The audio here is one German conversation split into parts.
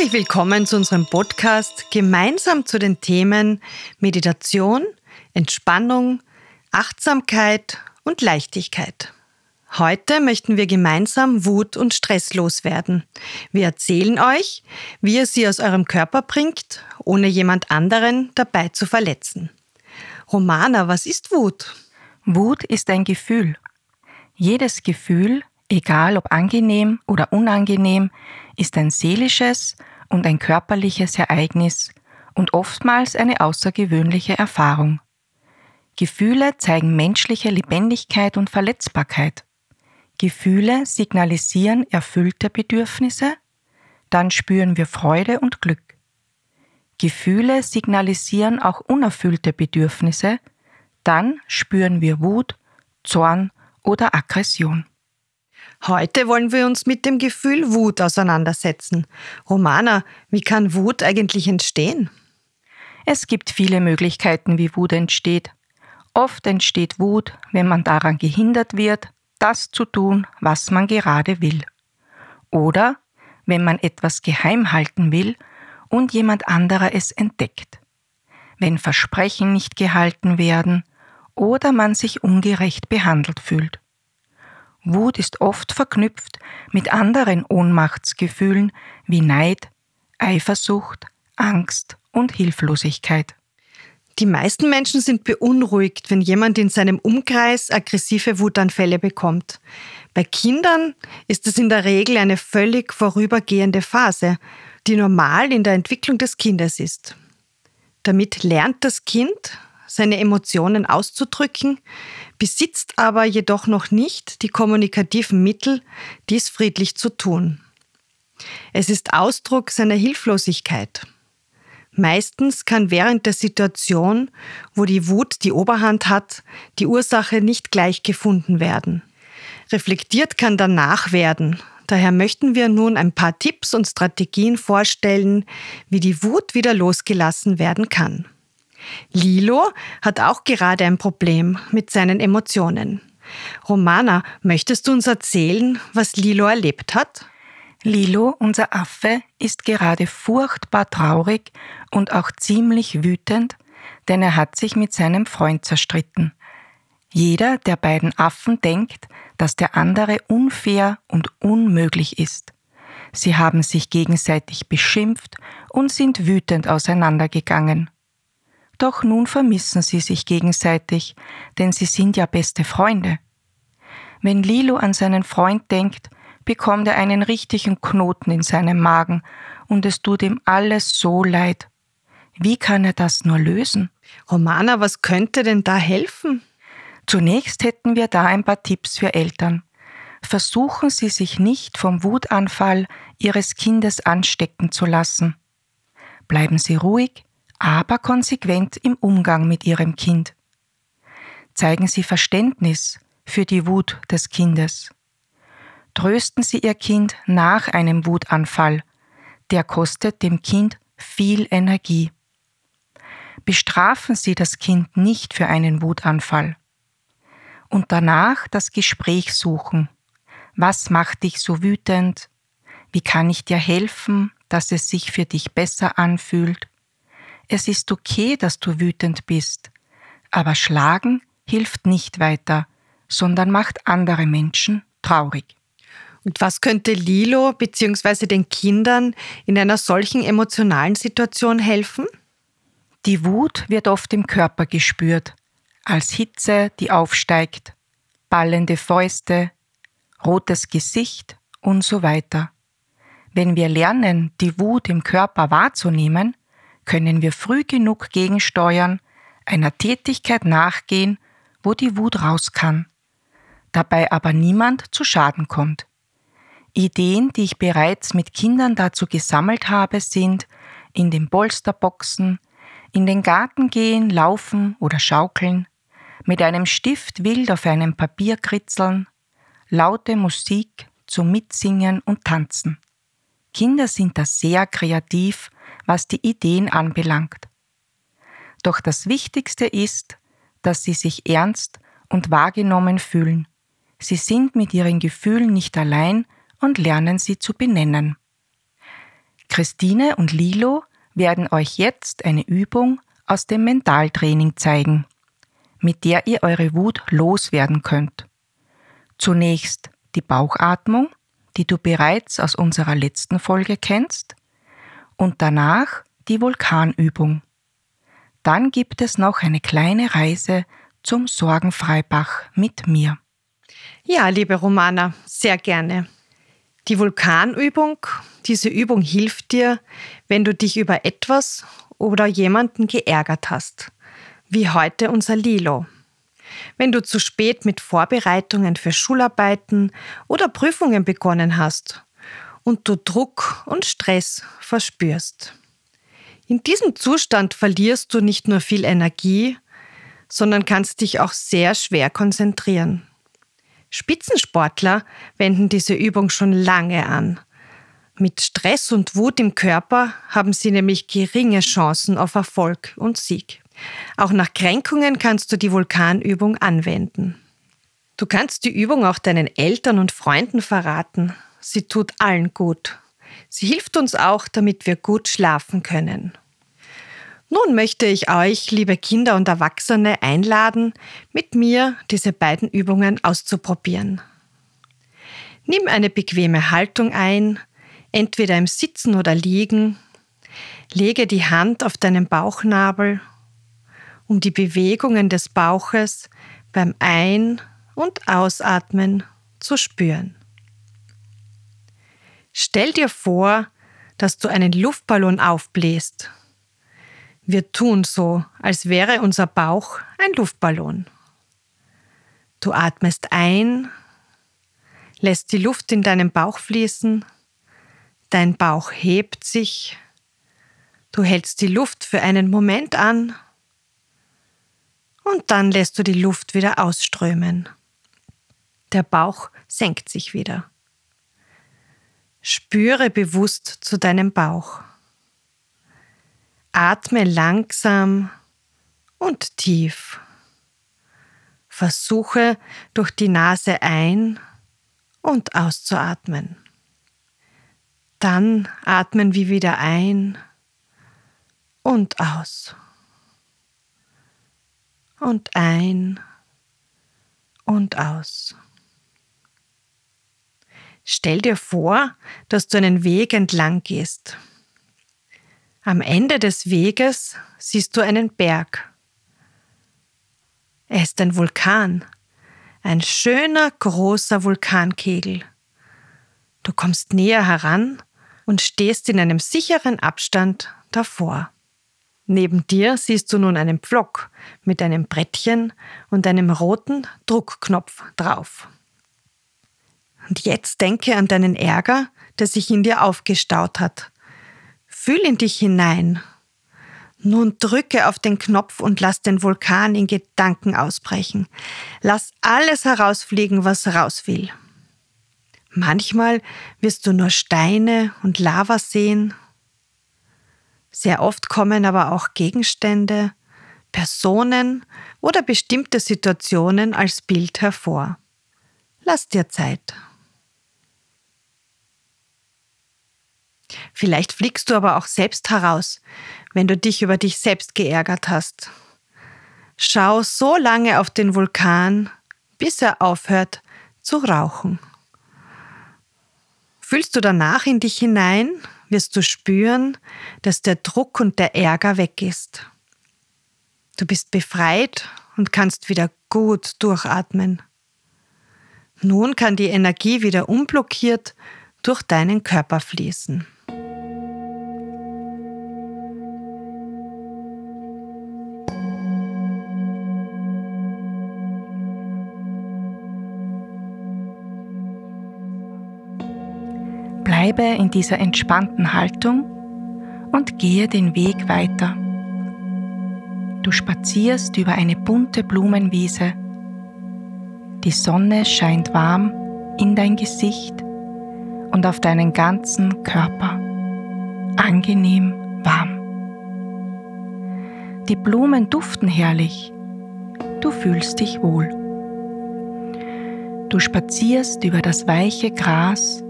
Herzlich willkommen zu unserem Podcast gemeinsam zu den Themen Meditation, Entspannung, Achtsamkeit und Leichtigkeit. Heute möchten wir gemeinsam Wut und Stress loswerden. Wir erzählen euch, wie ihr sie aus eurem Körper bringt, ohne jemand anderen dabei zu verletzen. Romana, was ist Wut? Wut ist ein Gefühl. Jedes Gefühl, egal ob angenehm oder unangenehm, ist ein seelisches und ein körperliches Ereignis und oftmals eine außergewöhnliche Erfahrung. Gefühle zeigen menschliche Lebendigkeit und Verletzbarkeit. Gefühle signalisieren erfüllte Bedürfnisse, dann spüren wir Freude und Glück. Gefühle signalisieren auch unerfüllte Bedürfnisse, dann spüren wir Wut, Zorn oder Aggression. Heute wollen wir uns mit dem Gefühl Wut auseinandersetzen. Romana, wie kann Wut eigentlich entstehen? Es gibt viele Möglichkeiten, wie Wut entsteht. Oft entsteht Wut, wenn man daran gehindert wird, das zu tun, was man gerade will. Oder wenn man etwas geheim halten will und jemand anderer es entdeckt. Wenn Versprechen nicht gehalten werden oder man sich ungerecht behandelt fühlt. Wut ist oft verknüpft mit anderen Ohnmachtsgefühlen wie Neid, Eifersucht, Angst und Hilflosigkeit. Die meisten Menschen sind beunruhigt, wenn jemand in seinem Umkreis aggressive Wutanfälle bekommt. Bei Kindern ist es in der Regel eine völlig vorübergehende Phase, die normal in der Entwicklung des Kindes ist. Damit lernt das Kind, seine Emotionen auszudrücken, besitzt aber jedoch noch nicht die kommunikativen Mittel, dies friedlich zu tun. Es ist Ausdruck seiner Hilflosigkeit. Meistens kann während der Situation, wo die Wut die Oberhand hat, die Ursache nicht gleich gefunden werden. Reflektiert kann danach werden. Daher möchten wir nun ein paar Tipps und Strategien vorstellen, wie die Wut wieder losgelassen werden kann. Lilo hat auch gerade ein Problem mit seinen Emotionen. Romana, möchtest du uns erzählen, was Lilo erlebt hat? Lilo, unser Affe, ist gerade furchtbar traurig und auch ziemlich wütend, denn er hat sich mit seinem Freund zerstritten. Jeder der beiden Affen denkt, dass der andere unfair und unmöglich ist. Sie haben sich gegenseitig beschimpft und sind wütend auseinandergegangen. Doch nun vermissen sie sich gegenseitig, denn sie sind ja beste Freunde. Wenn Lilo an seinen Freund denkt, bekommt er einen richtigen Knoten in seinem Magen und es tut ihm alles so leid. Wie kann er das nur lösen? Romana, was könnte denn da helfen? Zunächst hätten wir da ein paar Tipps für Eltern. Versuchen Sie sich nicht vom Wutanfall Ihres Kindes anstecken zu lassen. Bleiben Sie ruhig, aber konsequent im Umgang mit ihrem Kind. Zeigen Sie Verständnis für die Wut des Kindes. Trösten Sie Ihr Kind nach einem Wutanfall, der kostet dem Kind viel Energie. Bestrafen Sie das Kind nicht für einen Wutanfall. Und danach das Gespräch suchen. Was macht dich so wütend? Wie kann ich dir helfen, dass es sich für dich besser anfühlt? Es ist okay, dass du wütend bist, aber schlagen hilft nicht weiter, sondern macht andere Menschen traurig. Und was könnte Lilo bzw. den Kindern in einer solchen emotionalen Situation helfen? Die Wut wird oft im Körper gespürt, als Hitze, die aufsteigt, ballende Fäuste, rotes Gesicht und so weiter. Wenn wir lernen, die Wut im Körper wahrzunehmen, können wir früh genug gegensteuern, einer Tätigkeit nachgehen, wo die Wut raus kann, dabei aber niemand zu Schaden kommt. Ideen, die ich bereits mit Kindern dazu gesammelt habe, sind in den Bolsterboxen, in den Garten gehen, laufen oder schaukeln, mit einem Stift wild auf einem Papier kritzeln, laute Musik zum Mitsingen und Tanzen. Kinder sind da sehr kreativ was die Ideen anbelangt. Doch das Wichtigste ist, dass sie sich ernst und wahrgenommen fühlen. Sie sind mit ihren Gefühlen nicht allein und lernen sie zu benennen. Christine und Lilo werden euch jetzt eine Übung aus dem Mentaltraining zeigen, mit der ihr eure Wut loswerden könnt. Zunächst die Bauchatmung, die du bereits aus unserer letzten Folge kennst, und danach die Vulkanübung. Dann gibt es noch eine kleine Reise zum Sorgenfreibach mit mir. Ja, liebe Romana, sehr gerne. Die Vulkanübung, diese Übung hilft dir, wenn du dich über etwas oder jemanden geärgert hast, wie heute unser Lilo. Wenn du zu spät mit Vorbereitungen für Schularbeiten oder Prüfungen begonnen hast und du Druck und Stress verspürst. In diesem Zustand verlierst du nicht nur viel Energie, sondern kannst dich auch sehr schwer konzentrieren. Spitzensportler wenden diese Übung schon lange an. Mit Stress und Wut im Körper haben sie nämlich geringe Chancen auf Erfolg und Sieg. Auch nach Kränkungen kannst du die Vulkanübung anwenden. Du kannst die Übung auch deinen Eltern und Freunden verraten. Sie tut allen gut. Sie hilft uns auch, damit wir gut schlafen können. Nun möchte ich euch, liebe Kinder und Erwachsene, einladen, mit mir diese beiden Übungen auszuprobieren. Nimm eine bequeme Haltung ein, entweder im Sitzen oder Liegen. Lege die Hand auf deinen Bauchnabel, um die Bewegungen des Bauches beim Ein- und Ausatmen zu spüren. Stell dir vor, dass du einen Luftballon aufbläst wir tun so, als wäre unser Bauch ein Luftballon. Du atmest ein, lässt die Luft in deinen Bauch fließen, dein Bauch hebt sich, du hältst die Luft für einen Moment an und dann lässt du die Luft wieder ausströmen. Der Bauch senkt sich wieder. Spüre bewusst zu deinem Bauch. Atme langsam und tief. Versuche durch die Nase ein und auszuatmen. Dann atmen wir wieder ein und aus. Und ein und aus. Stell dir vor, dass du einen Weg entlang gehst. Am Ende des Weges siehst du einen Berg. Er ist ein Vulkan, ein schöner großer Vulkankegel. Du kommst näher heran und stehst in einem sicheren Abstand davor. Neben dir siehst du nun einen Pflock mit einem Brettchen und einem roten Druckknopf drauf. Und jetzt denke an deinen Ärger, der sich in dir aufgestaut hat Fühl in dich hinein. Nun drücke auf den Knopf und lass den Vulkan in Gedanken ausbrechen. Lass alles herausfliegen, was raus will. Manchmal wirst du nur Steine und Lava sehen. Sehr oft kommen aber auch Gegenstände, Personen oder bestimmte Situationen als Bild hervor. Lass dir Zeit. Vielleicht fliegst du aber auch selbst heraus, wenn du dich über dich selbst geärgert hast. Schau so lange auf den Vulkan, bis er aufhört zu rauchen. Fühlst du danach in dich hinein, wirst du spüren, dass der Druck und der Ärger weg ist. Du bist befreit und kannst wieder gut durchatmen. Nun kann die Energie wieder unblockiert durch deinen Körper fließen. Bleibe in dieser entspannten Haltung und gehe den Weg weiter. Du spazierst über eine bunte Blumenwiese. Die Sonne scheint warm in dein Gesicht und auf deinen ganzen Körper. Angenehm warm. Die Blumen duften herrlich. Du fühlst dich wohl. Du spazierst über das weiche Gras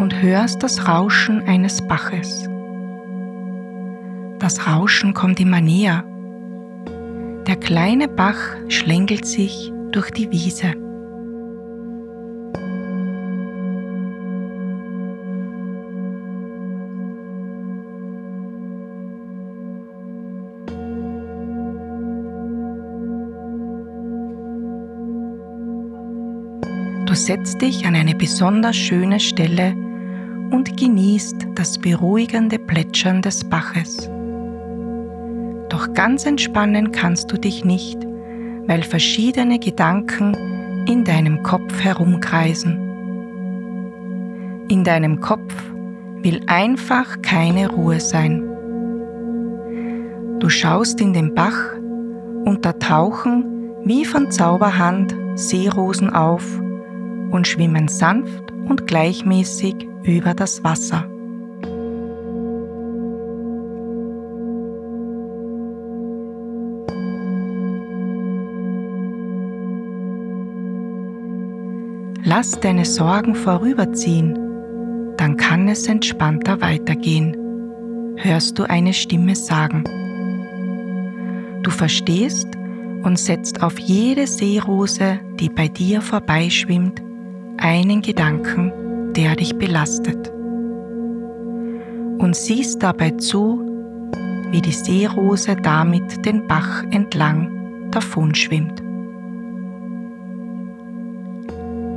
und hörst das Rauschen eines Baches. Das Rauschen kommt immer näher. Der kleine Bach schlängelt sich durch die Wiese. Du setzt dich an eine besonders schöne Stelle und genießt das beruhigende Plätschern des Baches. Doch ganz entspannen kannst du dich nicht, weil verschiedene Gedanken in deinem Kopf herumkreisen. In deinem Kopf will einfach keine Ruhe sein. Du schaust in den Bach und da tauchen wie von Zauberhand Seerosen auf und schwimmen sanft und gleichmäßig über das Wasser. Lass deine Sorgen vorüberziehen, dann kann es entspannter weitergehen, hörst du eine Stimme sagen. Du verstehst und setzt auf jede Seerose, die bei dir vorbeischwimmt, einen Gedanken, der dich belastet. Und siehst dabei zu, wie die Seerose damit den Bach entlang davonschwimmt.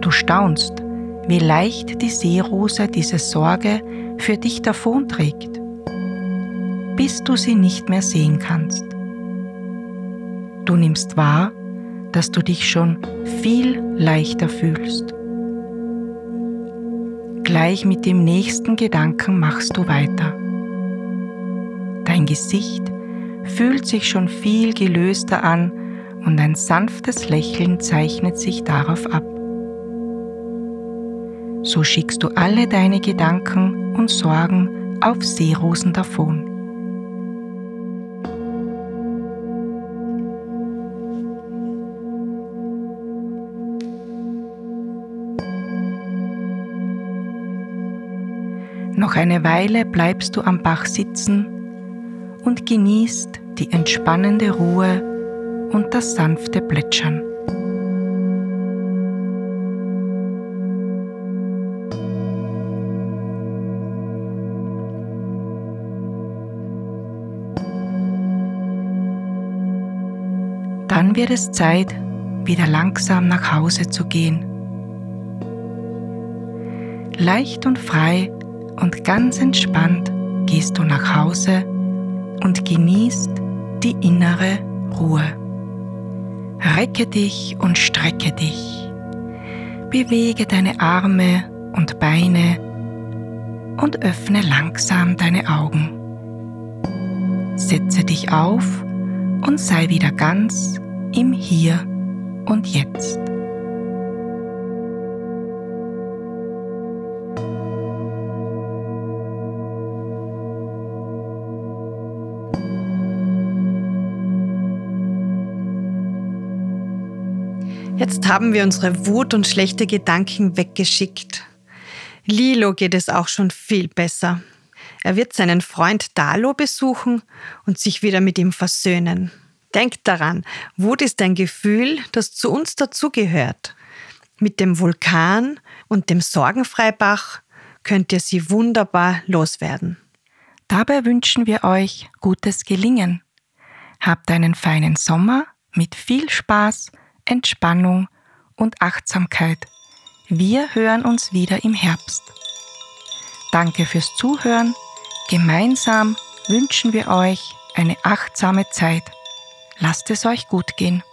Du staunst, wie leicht die Seerose diese Sorge für dich davonträgt, bis du sie nicht mehr sehen kannst. Du nimmst wahr, dass du dich schon viel leichter fühlst. Gleich mit dem nächsten Gedanken machst du weiter. Dein Gesicht fühlt sich schon viel gelöster an und ein sanftes Lächeln zeichnet sich darauf ab. So schickst du alle deine Gedanken und Sorgen auf Seerosen davon. Noch eine Weile bleibst du am Bach sitzen und genießt die entspannende Ruhe und das sanfte Plätschern. Dann wird es Zeit, wieder langsam nach Hause zu gehen. Leicht und frei und ganz entspannt gehst du nach Hause und genießt die innere Ruhe. Recke dich und strecke dich. Bewege deine Arme und Beine und öffne langsam deine Augen. Setze dich auf und sei wieder ganz im Hier und Jetzt. Jetzt haben wir unsere Wut und schlechte Gedanken weggeschickt. Lilo geht es auch schon viel besser. Er wird seinen Freund Dalo besuchen und sich wieder mit ihm versöhnen. Denkt daran, Wut ist ein Gefühl, das zu uns dazugehört. Mit dem Vulkan und dem Sorgenfreibach könnt ihr sie wunderbar loswerden. Dabei wünschen wir euch gutes Gelingen. Habt einen feinen Sommer mit viel Spaß Entspannung und Achtsamkeit. Wir hören uns wieder im Herbst. Danke fürs Zuhören. Gemeinsam wünschen wir euch eine achtsame Zeit. Lasst es euch gut gehen.